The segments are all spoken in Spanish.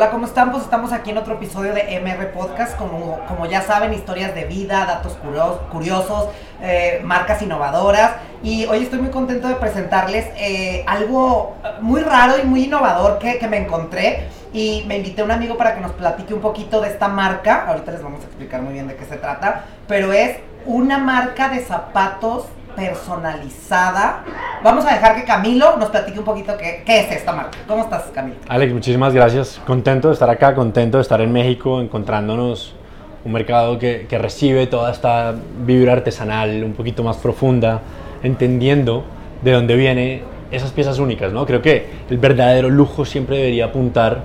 Hola, ¿cómo están? Pues estamos aquí en otro episodio de MR Podcast, como, como ya saben, historias de vida, datos curiosos, eh, marcas innovadoras. Y hoy estoy muy contento de presentarles eh, algo muy raro y muy innovador que, que me encontré. Y me invité a un amigo para que nos platique un poquito de esta marca. Ahorita les vamos a explicar muy bien de qué se trata. Pero es una marca de zapatos personalizada. Vamos a dejar que Camilo nos platique un poquito qué, qué, es esta marca. ¿Cómo estás, Camilo? Alex, muchísimas gracias. Contento de estar acá, contento de estar en México, encontrándonos un mercado que, que recibe toda esta vibra artesanal un poquito más profunda, entendiendo de dónde vienen esas piezas únicas, ¿no? Creo que el verdadero lujo siempre debería apuntar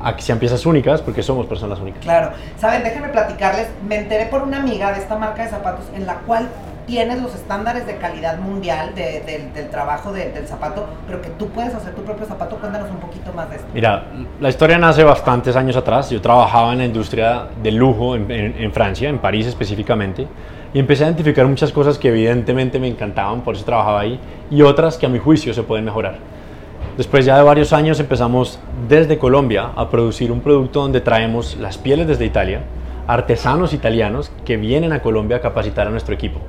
a que sean piezas únicas porque somos personas únicas. Claro. Saben, déjenme platicarles, me enteré por una amiga de esta marca de zapatos en la cual tienes los estándares de calidad mundial de, de, del trabajo de, del zapato, pero que tú puedes hacer tu propio zapato. Cuéntanos un poquito más de esto. Mira, la historia nace bastantes años atrás. Yo trabajaba en la industria del lujo en, en, en Francia, en París específicamente, y empecé a identificar muchas cosas que evidentemente me encantaban, por eso trabajaba ahí, y otras que a mi juicio se pueden mejorar. Después ya de varios años empezamos desde Colombia a producir un producto donde traemos las pieles desde Italia, artesanos italianos que vienen a Colombia a capacitar a nuestro equipo.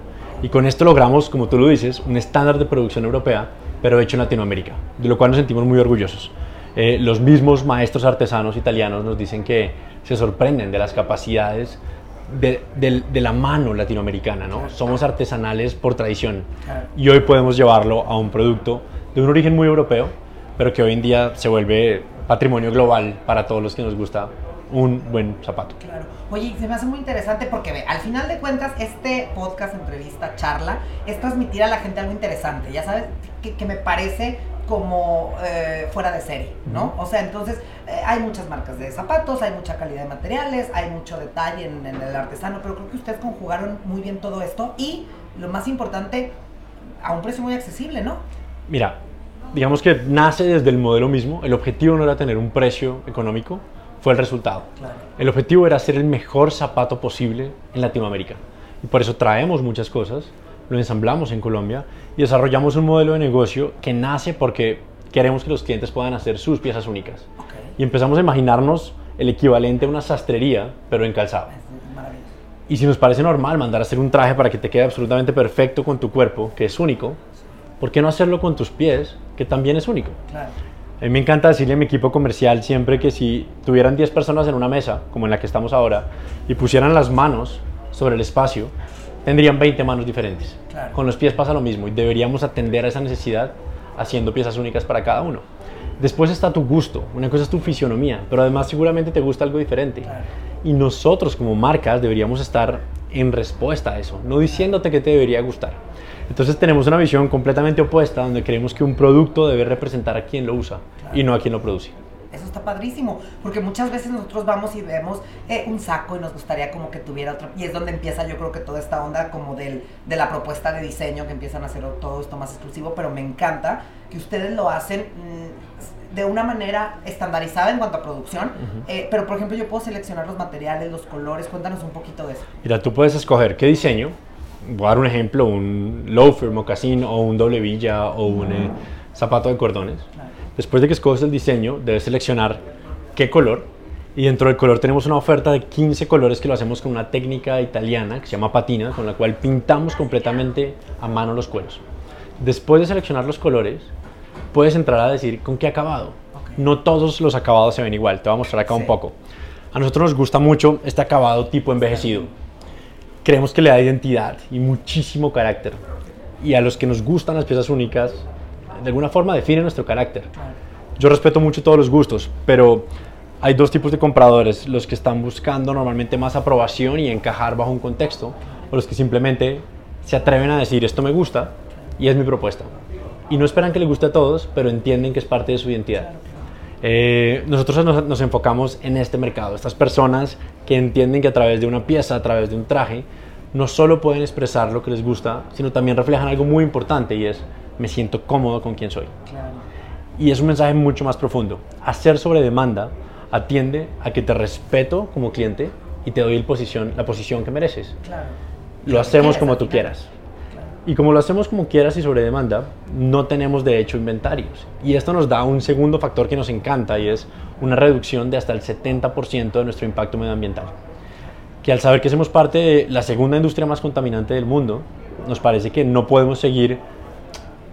Y con esto logramos, como tú lo dices, un estándar de producción europea, pero hecho en Latinoamérica, de lo cual nos sentimos muy orgullosos. Eh, los mismos maestros artesanos italianos nos dicen que se sorprenden de las capacidades de, de, de la mano latinoamericana, ¿no? Somos artesanales por tradición y hoy podemos llevarlo a un producto de un origen muy europeo, pero que hoy en día se vuelve patrimonio global para todos los que nos gusta un buen zapato. Claro. Oye, se me hace muy interesante porque ve, al final de cuentas este podcast, entrevista, charla, es transmitir a la gente algo interesante, ya sabes, que, que me parece como eh, fuera de serie, ¿no? Uh -huh. O sea, entonces eh, hay muchas marcas de zapatos, hay mucha calidad de materiales, hay mucho detalle en, en, el artesano, pero creo que ustedes conjugaron muy bien todo esto y lo más importante, a un precio muy accesible, ¿no? Mira, digamos que nace desde el modelo mismo, el objetivo no era tener un precio económico, fue el resultado. Claro. El objetivo era hacer el mejor zapato posible en Latinoamérica. Y por eso traemos muchas cosas, lo ensamblamos en Colombia y desarrollamos un modelo de negocio que nace porque queremos que los clientes puedan hacer sus piezas únicas. Okay. Y empezamos a imaginarnos el equivalente a una sastrería, pero en calzado. Y si nos parece normal mandar a hacer un traje para que te quede absolutamente perfecto con tu cuerpo, que es único, ¿por qué no hacerlo con tus pies, que también es único? Claro. A mí me encanta decirle a mi equipo comercial siempre que si tuvieran 10 personas en una mesa, como en la que estamos ahora, y pusieran las manos sobre el espacio, tendrían 20 manos diferentes. Claro. Con los pies pasa lo mismo y deberíamos atender a esa necesidad haciendo piezas únicas para cada uno. Después está tu gusto, una cosa es tu fisionomía, pero además seguramente te gusta algo diferente. Claro. Y nosotros como marcas deberíamos estar en respuesta a eso, no diciéndote que te debería gustar. Entonces tenemos una visión completamente opuesta donde creemos que un producto debe representar a quien lo usa y no a quien lo produce. Eso está padrísimo, porque muchas veces nosotros vamos y vemos eh, un saco y nos gustaría como que tuviera otro, y es donde empieza yo creo que toda esta onda como del, de la propuesta de diseño, que empiezan a hacer todo esto más exclusivo, pero me encanta que ustedes lo hacen mmm, de una manera estandarizada en cuanto a producción, uh -huh. eh, pero por ejemplo yo puedo seleccionar los materiales, los colores, cuéntanos un poquito de eso. Mira, tú puedes escoger qué diseño, voy a dar un ejemplo, un loafer, mocasín o un doble villa o un eh, zapato de cordones. Claro. Después de que escoges el diseño, debes seleccionar qué color. Y dentro del color tenemos una oferta de 15 colores que lo hacemos con una técnica italiana que se llama patina, con la cual pintamos completamente a mano los cueros. Después de seleccionar los colores, puedes entrar a decir con qué acabado. Okay. No todos los acabados se ven igual, te voy a mostrar acá Sí. un poco. A nosotros nos gusta mucho este acabado tipo envejecido. Creemos que le da identidad y muchísimo carácter. Y a los que nos gustan las piezas únicas, de alguna forma define nuestro carácter. Yo respeto mucho todos los gustos, pero hay dos tipos de compradores, los que están buscando normalmente más aprobación y encajar bajo un contexto, o los que simplemente se atreven a decir esto me gusta y es mi propuesta. Y no esperan que les guste a todos, pero entienden que es parte de su identidad. Eh, nosotros nos, nos, enfocamos en este mercado, estas personas que entienden que a través de una pieza, a través de un traje, no solo pueden expresar lo que les gusta, sino también reflejan algo muy importante y es me siento cómodo con quien soy. Claro. Y es un mensaje mucho más profundo. Hacer sobre demanda atiende a que te respeto como cliente y te doy el posición, la posición que mereces. Claro. Lo hacemos como tú quieras. Y como lo hacemos como quieras y sobre demanda, no tenemos de hecho inventarios. Y esto nos da un segundo factor que nos encanta y es una reducción de hasta el 70% de nuestro impacto medioambiental. Que al saber que somos parte de la segunda industria más contaminante del mundo, nos parece que no podemos seguir.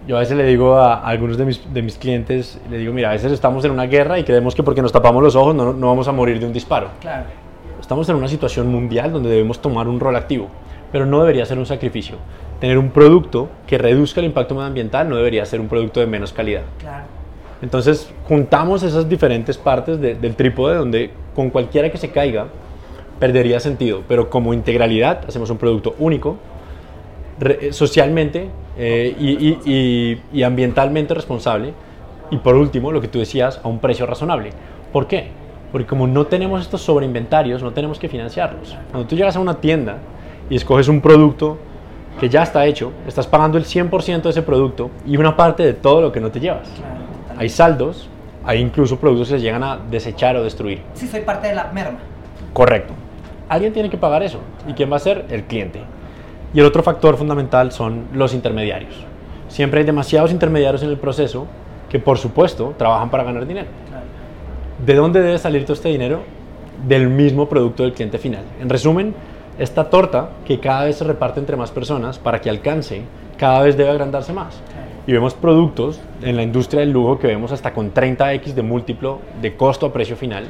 Yo a veces le digo a algunos de mis, de mis clientes, le digo, mira, a veces estamos en una guerra y creemos que porque nos tapamos los ojos no, no vamos a morir de un disparo. Claro. Estamos en una situación mundial donde debemos tomar un rol activo, pero no debería ser un sacrificio. Tener un producto que reduzca el impacto medioambiental no debería ser un producto de menos calidad. Claro. Entonces juntamos esas diferentes partes de- del trípode donde con cualquiera que se caiga perdería sentido, pero como integralidad hacemos un producto único, re- eh, socialmente eh, y, y- y- ambientalmente responsable y por último, lo que tú decías, a un precio razonable. ¿Por qué? Porque como no tenemos estos sobreinventarios, no tenemos que financiarlos. Cuando tú llegas a una tienda y escoges un producto que ya está hecho, estás pagando el 100% de ese producto y una parte de todo lo que no te llevas. Hay saldos, hay incluso productos que se llegan a desechar o destruir. Sí, soy parte de la merma. Correcto. Alguien tiene que pagar eso. ¿Y quién va a ser? El cliente. Y el otro factor fundamental son los intermediarios. Siempre hay demasiados intermediarios en el proceso que, por supuesto, trabajan para ganar dinero. ¿De dónde debe salir todo este dinero? Del mismo producto del cliente final. En resumen, esta torta que cada vez se reparte entre más personas para que alcance, cada vez debe agrandarse más. Y vemos productos en la industria del lujo que vemos hasta con 30x de múltiplo de costo a precio final,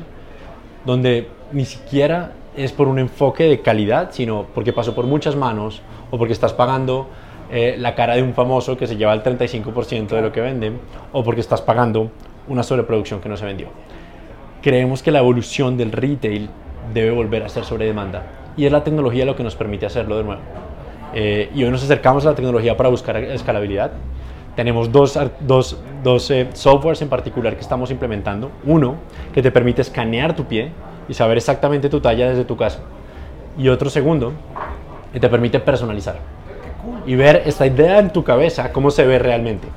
donde ni siquiera es por un enfoque de calidad, sino porque pasó por muchas manos o porque estás pagando eh, la cara de un famoso que se lleva el 35% de lo que venden o porque estás pagando una sobreproducción que no se vendió. Creemos que la evolución del retail debe volver a ser sobre demanda y es la tecnología lo que nos permite hacerlo de nuevo. Eh, y hoy nos acercamos a la tecnología para buscar escalabilidad. Tenemos dos, dos, dos eh, softwares en particular que estamos implementando. Uno que te permite escanear tu pie y saber exactamente tu talla desde tu casa. Y otro segundo que te permite personalizar y ver esta idea en tu cabeza, cómo se ve realmente.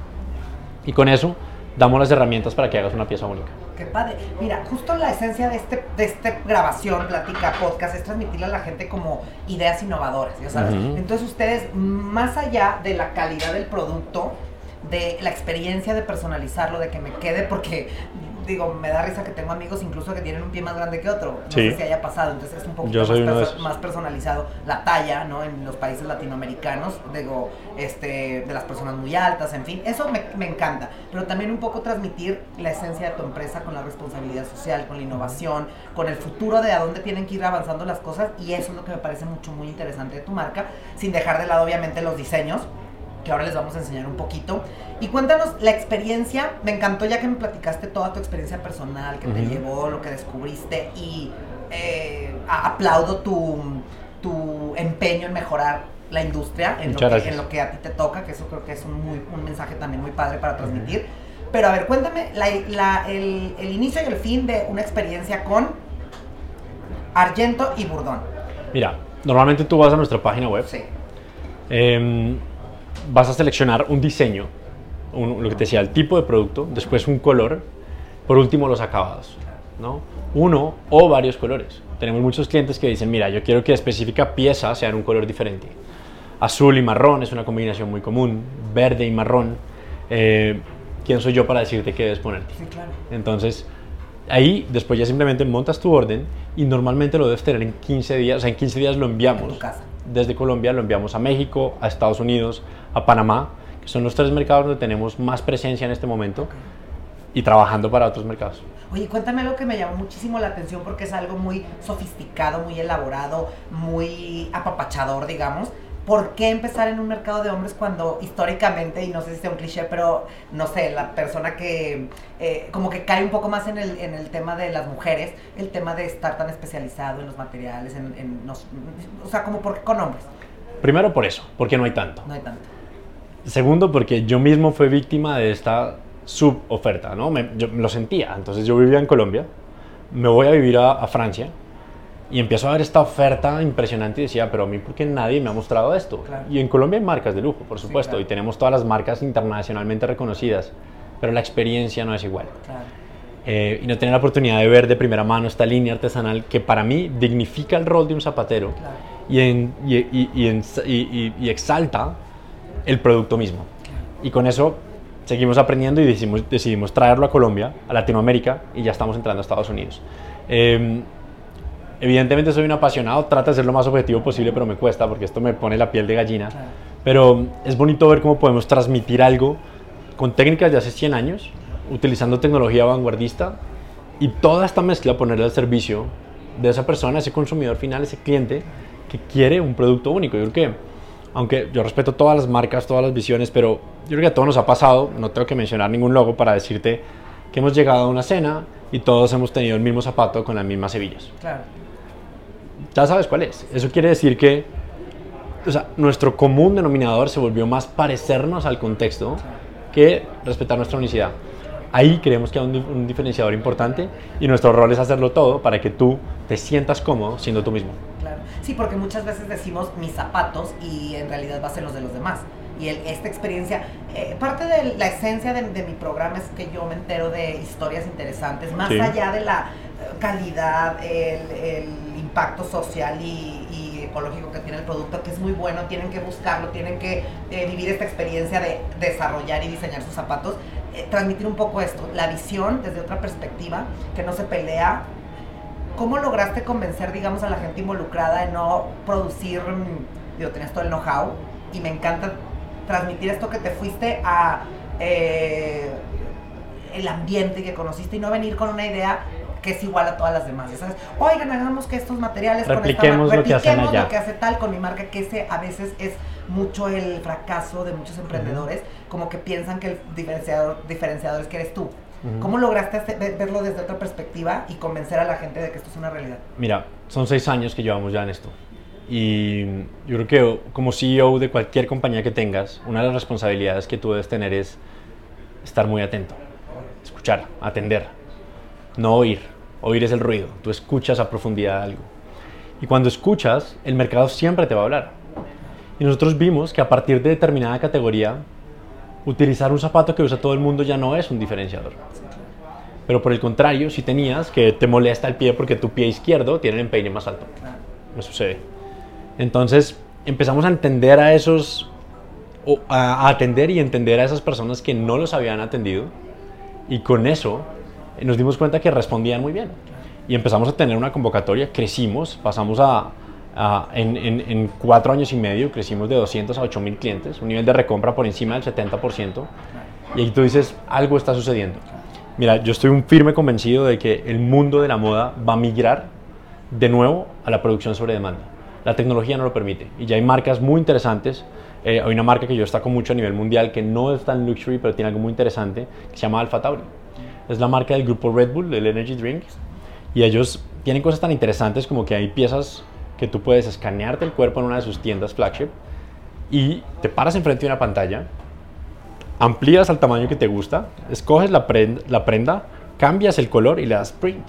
Y con eso damos las herramientas para que hagas una pieza única. Qué padre. Mira, justo la esencia de este de esta grabación, plática, podcast, es transmitirle a la gente como ideas innovadoras, ¿ya sabes? Ujú. Entonces ustedes, más allá de la calidad del producto, de la experiencia de personalizarlo, de que me quede, porque digo, me da risa que tengo amigos incluso que tienen un pie más grande que otro. No Sí. sé si haya pasado, entonces es un poquito más, perso- más personalizado. La talla, ¿no? En los países latinoamericanos, digo, este, de las personas muy altas, en fin, eso me, me encanta. Pero también un poco transmitir la esencia de tu empresa con la responsabilidad social, con la innovación, con el futuro de a dónde tienen que ir avanzando las cosas. Y eso es lo que me parece mucho, muy interesante de tu marca, sin dejar de lado, obviamente, los diseños que ahora les vamos a enseñar un poquito. Y cuéntanos la experiencia, me encantó ya que me platicaste toda tu experiencia personal, que te llevó, lo que descubriste y eh, aplaudo tu, tu empeño en mejorar la industria, en lo, que, gracias. en lo que a ti te toca, que eso creo que es un, muy, un mensaje también muy padre para transmitir. Pero a ver, cuéntame la- la- el, el inicio y el fin de una experiencia con Argento y Burdón. Mira, normalmente tú vas a nuestra página web, Sí. em, vas a seleccionar un diseño, un- lo que te decía, el tipo de producto, después un color, por último los acabados, ¿no? Uno o varios colores. Tenemos muchos clientes que dicen, mira, yo quiero que específica pieza sea en un color diferente. Azul y marrón es una combinación muy común, verde y marrón. eh, ¿Quién soy yo para decirte qué debes ponerte? Sí, claro. Entonces, ahí después ya simplemente montas tu orden y normalmente lo debes tener en 15 días, o sea, en 15 días lo enviamos. En tu casa. Desde Colombia lo enviamos a México, a Estados Unidos, a Panamá, que son los tres mercados donde tenemos más presencia en este momento y trabajando para otros mercados. Oye, cuéntame algo que me llamó muchísimo la atención porque es algo muy sofisticado, muy elaborado, muy apapachador, digamos. ¿Por qué empezar en un mercado de hombres cuando históricamente, y no sé si sea un cliché, pero no sé, la persona que eh, como que cae un poco más en el, en el tema de las mujeres, el tema de estar tan especializado en los materiales, en, en los- o sea, como por qué con hombres, Primero por eso, porque no hay tanto. no hay tanto. Segundo, porque yo mismo fui víctima de esta suboferta, ¿no? Me- yo lo sentía. Entonces yo vivía en Colombia, me voy a vivir a, a Francia y empiezo a ver esta oferta impresionante y decía, pero a mí, ¿por qué nadie me ha mostrado esto? Claro. Y en Colombia hay marcas de lujo, por Sí, supuesto, claro. y tenemos todas las marcas internacionalmente reconocidas, pero la experiencia no es igual. Claro. Eh, y no tener la oportunidad de ver de primera mano esta línea artesanal que para mí dignifica el rol de un zapatero y, en- y- y- y en- y- y- y exalta el producto mismo. Y con eso seguimos aprendiendo y decidimos, decidimos traerlo a Colombia, a Latinoamérica, y ya estamos entrando a Estados Unidos. Eh, evidentemente soy un apasionado, trato de ser lo más objetivo posible, pero me cuesta porque esto me pone la piel de gallina. Pero es bonito ver cómo podemos transmitir algo con técnicas de hace 100 años, utilizando tecnología vanguardista y toda esta mezcla ponerla al servicio de esa persona, ese consumidor final, ese cliente que quiere un producto único. Yo creo que, aunque yo respeto todas las marcas, todas las visiones, pero yo creo que a todos nos ha pasado, no tengo que mencionar ningún logo para decirte que hemos llegado a una cena y todos hemos tenido el mismo zapato con las mismas hebillas. Claro. Ya sabes cuál es. Eso quiere decir que o sea, nuestro común denominador se volvió más parecernos al contexto que respetar nuestra unicidad. Ahí creemos que hay un, un, diferenciador importante y nuestro rol es hacerlo todo para que tú te sientas cómodo siendo tú mismo. Sí, porque muchas veces decimos mis zapatos y en realidad va a ser los de los demás. Y el, esta experiencia, eh, parte de la esencia de, de, mi programa es que yo me entero de historias interesantes, más sí. allá de la calidad, el, el impacto social y, y, ecológico que tiene el producto, que es muy bueno, tienen que buscarlo, tienen que eh, vivir esta experiencia de desarrollar y diseñar sus zapatos, eh, transmitir un poco esto, la visión desde otra perspectiva, que no se pelea. ¿Cómo lograste convencer, digamos, a la gente involucrada de no producir, mm, digo, tenías todo el know-how y me encanta transmitir esto que te fuiste a eh, el ambiente que conociste y no venir con una idea que es igual a todas las demás, ¿sabes? Oigan, hagamos que estos materiales repliquemos, con esta, lo, que hacen allá. lo que hace tal con mi marca, que ese a veces es mucho el fracaso de muchos emprendedores, uh -huh. como que piensan que el diferenciador, diferenciador es que eres tú. Uh -huh. ¿Cómo lograste verlo desde otra perspectiva y convencer a la gente de que esto es una realidad? Mira, son seis años que llevamos ya en esto. Y yo creo que como CEO de cualquier compañía que tengas, una de las responsabilidades que tú debes tener es estar muy atento, escuchar, atender, no oír. Oír es el ruido, tú escuchas a profundidad algo. Y cuando escuchas, el mercado siempre te va a hablar. Y nosotros vimos que a partir de determinada categoría, utilizar un zapato que usa todo el mundo ya no es un diferenciador. Pero por el contrario, si tenías que te molesta el pie porque tu pie izquierdo tiene el empeine más alto. Me sucede. Entonces empezamos a entender a esos, a atender y entender a esas personas que no los habían atendido. Y con eso nos dimos cuenta que respondían muy bien. Y empezamos a tener una convocatoria, crecimos, pasamos a, a en, en, en, cuatro años y medio, crecimos de 200 a 8 mil clientes, un nivel de recompra por encima del 70%. Y ahí tú dices, algo está sucediendo. Mira, yo estoy un firme convencido de que el mundo de la moda va a migrar de nuevo a la producción sobre demanda. La tecnología no lo permite. Y ya hay marcas muy interesantes. Eh, hay una marca que yo destaco mucho a nivel mundial que no es tan luxury, pero tiene algo muy interesante, que se llama Alpha Tauri es la marca del grupo Red Bull, del Energy Drink. Y ellos tienen cosas tan interesantes como que hay piezas que tú puedes escanearte el cuerpo en una de sus tiendas flagship y te paras enfrente de una pantalla, amplías al tamaño que te gusta, escoges la prenda, la prenda cambias el color y le das print.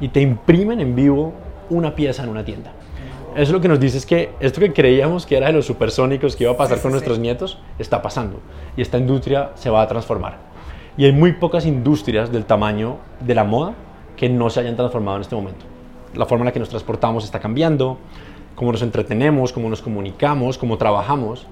Y te imprimen en vivo una pieza en una tienda. Eso lo que nos dice es que esto que creíamos que era de los supersónicos que iba a pasar con nuestros nietos, está pasando. Y esta industria se va a transformar. Y hay muy pocas industrias del tamaño de la moda que no se hayan transformado en este momento. La forma en la que nos transportamos está cambiando, cómo nos entretenemos, cómo nos comunicamos, cómo trabajamos.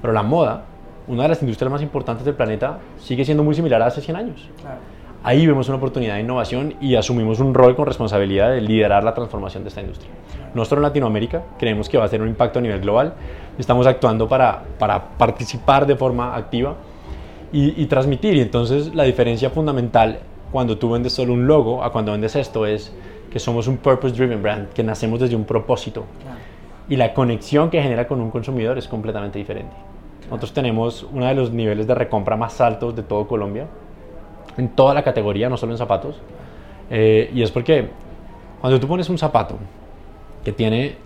Pero la moda, una de las industrias más importantes del planeta, sigue siendo muy similar a hace 100 años. Claro. Ahí vemos una oportunidad de innovación y asumimos un rol con responsabilidad de liderar la transformación de esta industria. Nosotros en Latinoamérica creemos que va a tener un impacto a nivel global. Estamos actuando para, para participar de forma activa y, y, transmitir. Y entonces la diferencia fundamental cuando tú vendes solo un logo a cuando vendes esto es que somos un purpose driven brand, que nacemos desde un propósito. Claro. Y la conexión que genera con un consumidor es completamente diferente. Claro. Nosotros tenemos uno de los niveles de recompra más altos de todo Colombia, en toda la categoría, no solo en zapatos. Eh, y es porque cuando tú pones un zapato que tiene,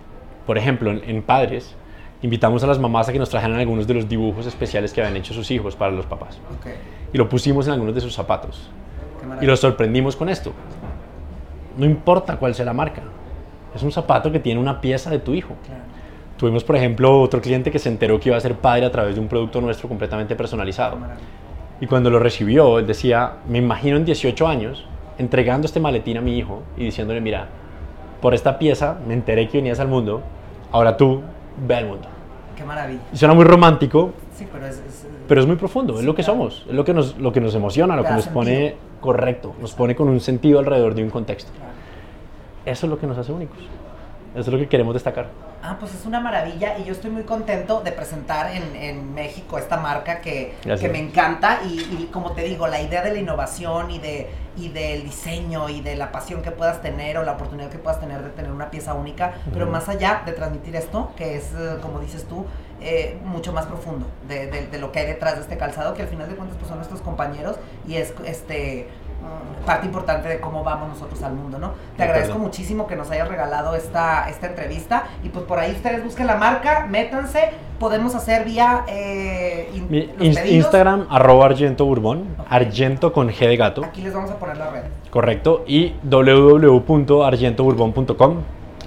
por ejemplo, en, en padres, invitamos a las mamás a que nos trajeran algunos de los dibujos especiales que habían hecho sus hijos para los papás. Okay. Y lo pusimos en algunos de sus zapatos. Y los sorprendimos con esto. No importa cuál sea la marca. Es un zapato que tiene una pieza de tu hijo. Claro. Tuvimos, por ejemplo, otro cliente que se enteró que iba a ser padre a través de un producto nuestro completamente personalizado. Y cuando lo recibió, él decía, me imagino en 18 años entregando este maletín a mi hijo y diciéndole, mira, por esta pieza me enteré que venías al mundo, ahora tú ve al mundo. Qué maravilla. Y suena muy romántico, Sí, pero es... es- Pero es muy profundo, es Sí, lo que claro. somos, es lo que nos, lo que nos emociona, lo que nos pone sentido. correcto, nos pone con un sentido alrededor de un contexto. Claro. Eso es lo que nos hace únicos. Eso es lo que queremos destacar. Ah, pues es una maravilla y yo estoy muy contento de presentar en, en México esta marca que, me encanta y, y como te digo, la idea de la innovación y, de, y del diseño y de la pasión que puedas tener o la oportunidad que puedas tener de tener una pieza única, pero más allá de transmitir esto, que es, eh, como dices tú, eh, mucho más profundo de, de- de lo que hay detrás de este calzado, que al final de cuentas pues, son nuestros compañeros y es este parte importante de cómo vamos nosotros al mundo, ¿no? Te De agradezco acuerdo. muchísimo que nos hayas regalado esta, esta entrevista y pues por ahí ustedes busquen la marca, métanse, podemos hacer vía eh, in- Mi. Instagram, arroba argento bourbon, argento con G de gato, Aquí les vamos a poner la red. correcto, y www.argentobourbon.com.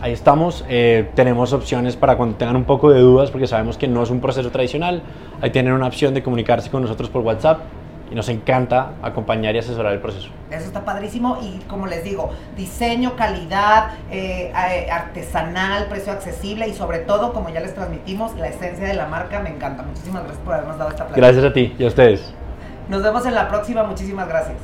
Ahí estamos, eh, tenemos opciones para cuando tengan un poco de dudas, porque sabemos que no es un proceso tradicional. Ahí tienen una opción de comunicarse con nosotros por WhatsApp y nos encanta acompañar y asesorar el proceso. Eso está padrísimo y como les digo, diseño, calidad, eh, eh, artesanal, precio accesible y sobre todo, como ya les transmitimos, la esencia de la marca me encanta. Muchísimas gracias por habernos dado esta plática. Gracias a ti y a ustedes. Nos vemos en la próxima, muchísimas gracias.